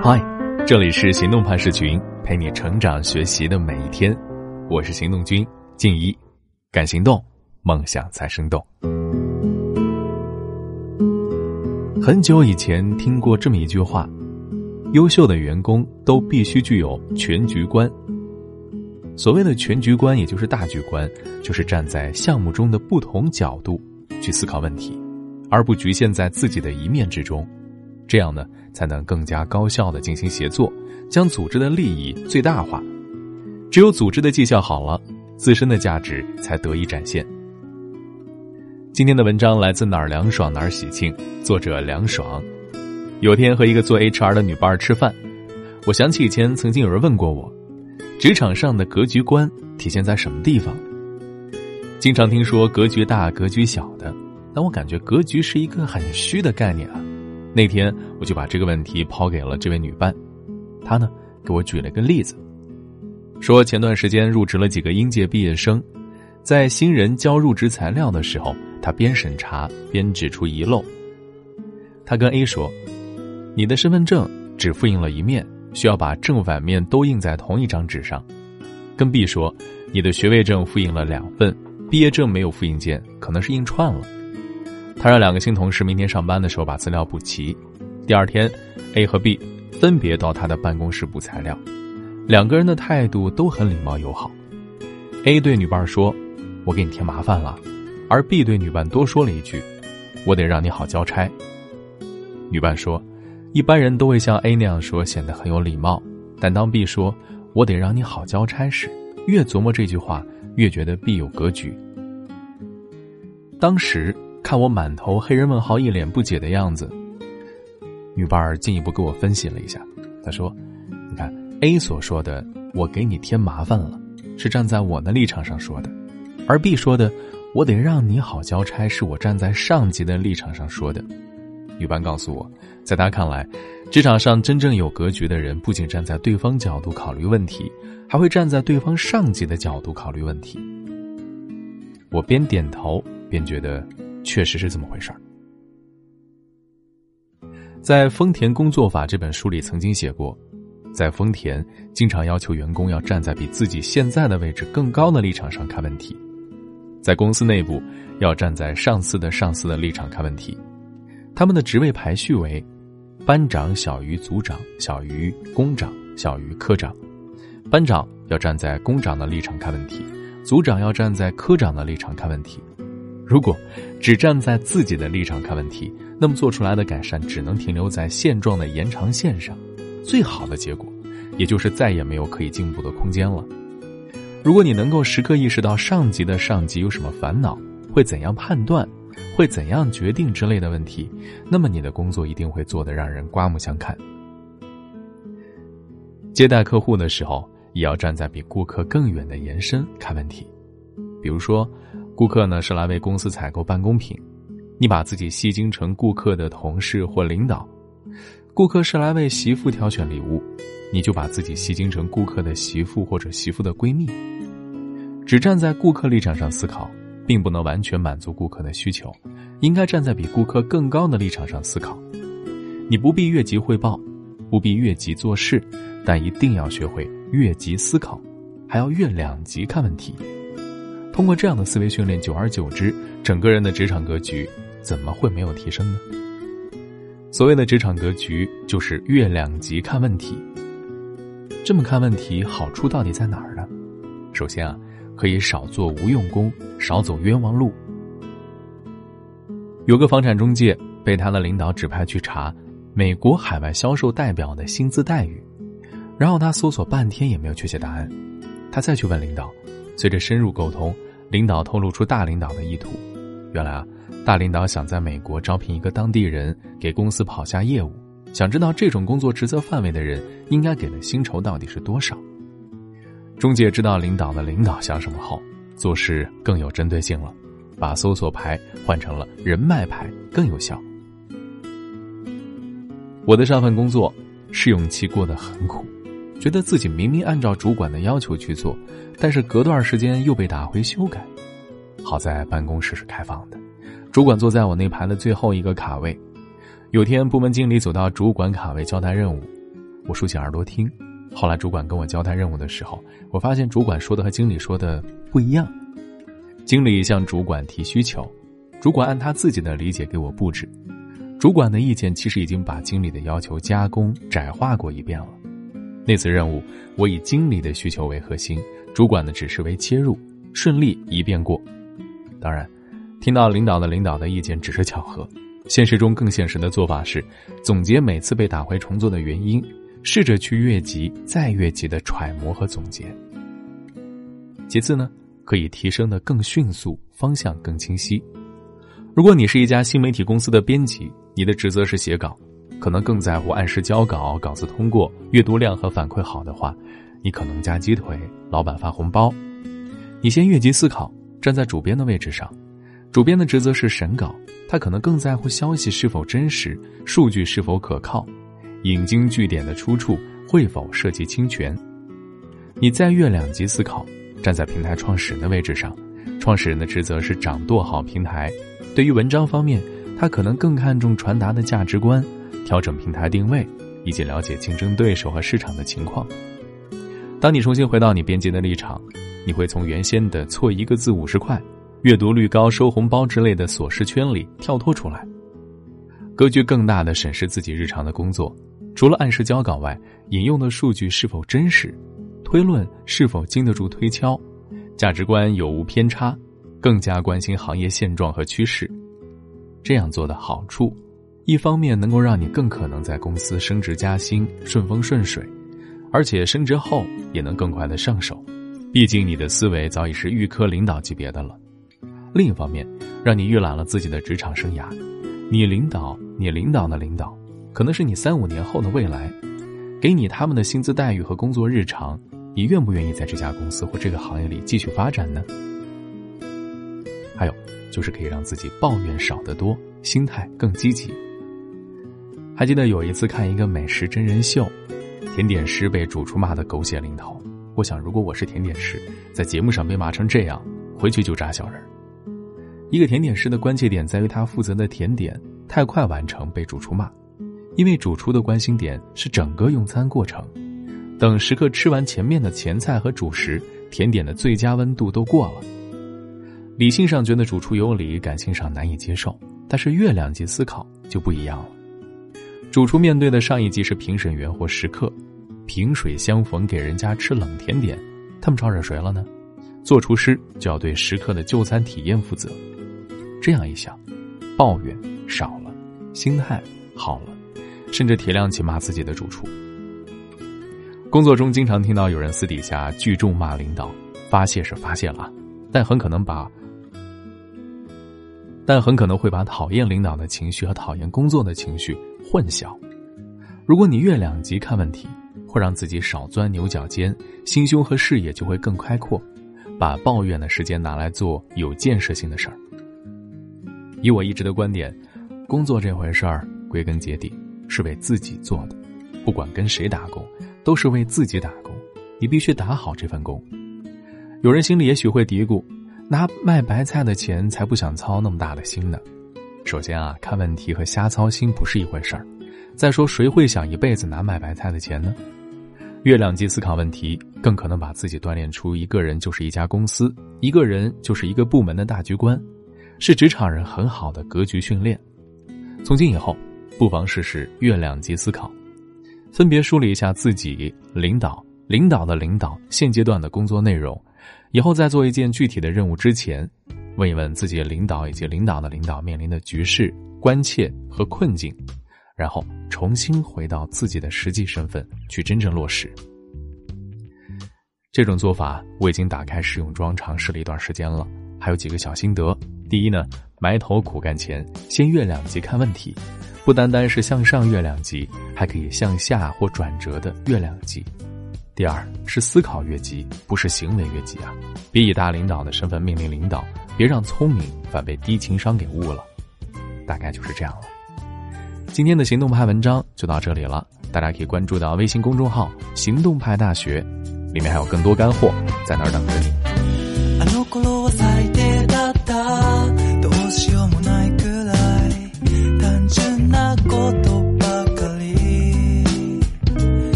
嗨，这里是行动派社群，陪你成长学习的每一天。我是行动君静怡，敢行动，梦想才生动。很久以前听过这么一句话：优秀的员工都必须具有全局观。所谓的全局观，也就是大局观，就是站在项目中的不同角度去思考问题，而不局限在自己的一面之中。这样呢，才能更加高效的进行协作，将组织的利益最大化。只有组织的绩效好了，自身的价值才得以展现。今天的文章来自哪儿凉爽哪儿喜庆，作者凉爽。有天和一个做 HR 的女伴吃饭，我想起以前曾经有人问过我，职场上的格局观体现在什么地方？经常听说格局大、格局小的，但我感觉格局是一个很虚的概念啊。那天我就把这个问题抛给了这位女伴，她呢给我举了个例子，说前段时间入职了几个应届毕业生，在新人交入职材料的时候，他边审查边指出遗漏。他跟 A 说：“你的身份证只复印了一面，需要把正反面都印在同一张纸上。”跟 B 说：“你的学位证复印了两份，毕业证没有复印件，可能是印串了。”他让两个新同事明天上班的时候把资料补齐。第二天，A 和 B 分别到他的办公室补材料，两个人的态度都很礼貌友好。A 对女伴说：“我给你添麻烦了。”而 B 对女伴多说了一句：“我得让你好交差。”女伴说：“一般人都会像 A 那样说，显得很有礼貌。但当 B 说我得让你好交差时，越琢磨这句话，越觉得 B 有格局。”当时。看我满头黑人问号，一脸不解的样子，女伴儿进一步给我分析了一下。她说：“你看，A 所说的‘我给你添麻烦了’，是站在我的立场上说的；而 B 说的‘我得让你好交差’，是我站在上级的立场上说的。”女伴告诉我，在她看来，职场上真正有格局的人，不仅站在对方角度考虑问题，还会站在对方上级的角度考虑问题。我边点头边觉得。确实是这么回事儿。在《丰田工作法》这本书里，曾经写过，在丰田经常要求员工要站在比自己现在的位置更高的立场上看问题，在公司内部要站在上司的上司的立场看问题。他们的职位排序为：班长小于组长，小于工长，小于科长。班长要站在工长的立场看问题，组长要站在科长的立场看问题。如果只站在自己的立场看问题，那么做出来的改善只能停留在现状的延长线上，最好的结果，也就是再也没有可以进步的空间了。如果你能够时刻意识到上级的上级有什么烦恼，会怎样判断，会怎样决定之类的问题，那么你的工作一定会做得让人刮目相看。接待客户的时候，也要站在比顾客更远的延伸看问题，比如说。顾客呢是来为公司采购办公品，你把自己戏精成顾客的同事或领导；顾客是来为媳妇挑选礼物，你就把自己戏精成顾客的媳妇或者媳妇的闺蜜。只站在顾客立场上思考，并不能完全满足顾客的需求，应该站在比顾客更高的立场上思考。你不必越级汇报，不必越级做事，但一定要学会越级思考，还要越两级看问题。通过这样的思维训练，久而久之，整个人的职场格局怎么会没有提升呢？所谓的职场格局，就是越两级看问题。这么看问题，好处到底在哪儿呢？首先啊，可以少做无用功，少走冤枉路。有个房产中介被他的领导指派去查美国海外销售代表的薪资待遇，然后他搜索半天也没有确切答案，他再去问领导。随着深入沟通，领导透露出大领导的意图。原来啊，大领导想在美国招聘一个当地人给公司跑下业务，想知道这种工作职责范围的人应该给的薪酬到底是多少。中介知道领导的领导想什么后，做事更有针对性了，把搜索牌换成了人脉牌，更有效。我的上份工作试用期过得很苦。觉得自己明明按照主管的要求去做，但是隔段时间又被打回修改。好在办公室是开放的，主管坐在我那排的最后一个卡位。有天部门经理走到主管卡位交代任务，我竖起耳朵听。后来主管跟我交代任务的时候，我发现主管说的和经理说的不一样。经理向主管提需求，主管按他自己的理解给我布置。主管的意见其实已经把经理的要求加工窄化过一遍了。那次任务，我以经理的需求为核心，主管的指示为切入，顺利一遍过。当然，听到领导的领导的意见只是巧合。现实中更现实的做法是，总结每次被打回重做的原因，试着去越级再越级的揣摩和总结。其次呢，可以提升的更迅速，方向更清晰。如果你是一家新媒体公司的编辑，你的职责是写稿，可能更在乎按时交稿、稿子通过、阅读量和反馈好的话，你可能加鸡腿，老板发红包。你先越级思考，站在主编的位置上。主编的职责是审稿，他可能更在乎消息是否真实，数据是否可靠，引经据典的出处会否涉及侵权。你再越两级思考，站在平台创始人的位置上，创始人的职责是掌舵好平台。对于文章方面，他可能更看重传达的价值观，调整平台定位，以及了解竞争对手和市场的情况。当你重新回到你编辑的立场，你会从原先的错一个字五十块。阅读率高、收红包之类的琐事圈里跳脱出来，格局更大的审视自己日常的工作，除了按时交稿外，引用的数据是否真实，推论是否经得住推敲，价值观有无偏差，更加关心行业现状和趋势。这样做的好处，一方面能够让你更可能在公司升职加薪、顺风顺水，而且升职后也能更快的上手，毕竟你的思维早已是预科领导级别的了。另一方面，让你预览了自己的职场生涯，你领导、你领导的领导，可能是你三五年后的未来，给你他们的薪资待遇和工作日常，你愿不愿意在这家公司或这个行业里继续发展呢？还有，就是可以让自己抱怨少得多，心态更积极。还记得有一次看一个美食真人秀，甜点师被主厨骂得狗血淋头。我想，如果我是甜点师，在节目上被骂成这样，回去就扎小人。一个甜点师的关切点在于他负责的甜点太快完成被主厨骂，因为主厨的关心点是整个用餐过程，等食客吃完前面的前菜和主食，甜点的最佳温度都过了。理性上觉得主厨有理，感性上难以接受，但是月亮级思考就不一样了。主厨面对的上一级是评审员或食客，萍水相逢给人家吃冷甜点，他们招惹谁了呢？做厨师就要对食客的就餐体验负责。这样一想，抱怨少了，心态好了，甚至体谅起骂自己的主厨。工作中经常听到有人私底下聚众骂领导，发泄是发泄了，但很可能把，但很可能会把讨厌领导的情绪和讨厌工作的情绪混淆。如果你越两极看问题，会让自己少钻牛角尖，心胸和视野就会更开阔，把抱怨的时间拿来做有建设性的事儿。以我一直的观点，工作这回事儿，归根结底是为自己做的，不管跟谁打工，都是为自己打工。你必须打好这份工。有人心里也许会嘀咕，拿卖白菜的钱才不想操那么大的心呢。首先啊，看问题和瞎操心不是一回事儿。再说，谁会想一辈子拿卖白菜的钱呢？月亮级思考问题，更可能把自己锻炼出一个人就是一家公司，一个人就是一个部门的大局观。是职场人很好的格局训练。从今以后，不妨试试月亮级思考，分别梳理一下自己、领导、领导的领导现阶段的工作内容。以后在做一件具体的任务之前，问一问自己领导以及领导的领导面临的局势、关切和困境，然后重新回到自己的实际身份去真正落实。这种做法我已经打开试用装尝试了一段时间了，还有几个小心得。第一呢，埋头苦干前，先越两级看问题，不单单是向上越两级，还可以向下或转折的越两级。第二是思考越级，不是行为越级啊！别以大领导的身份命令领导，别让聪明反被低情商给误了。大概就是这样了。今天的行动派文章就到这里了，大家可以关注到微信公众号“行动派大学”，里面还有更多干货在那儿等着你。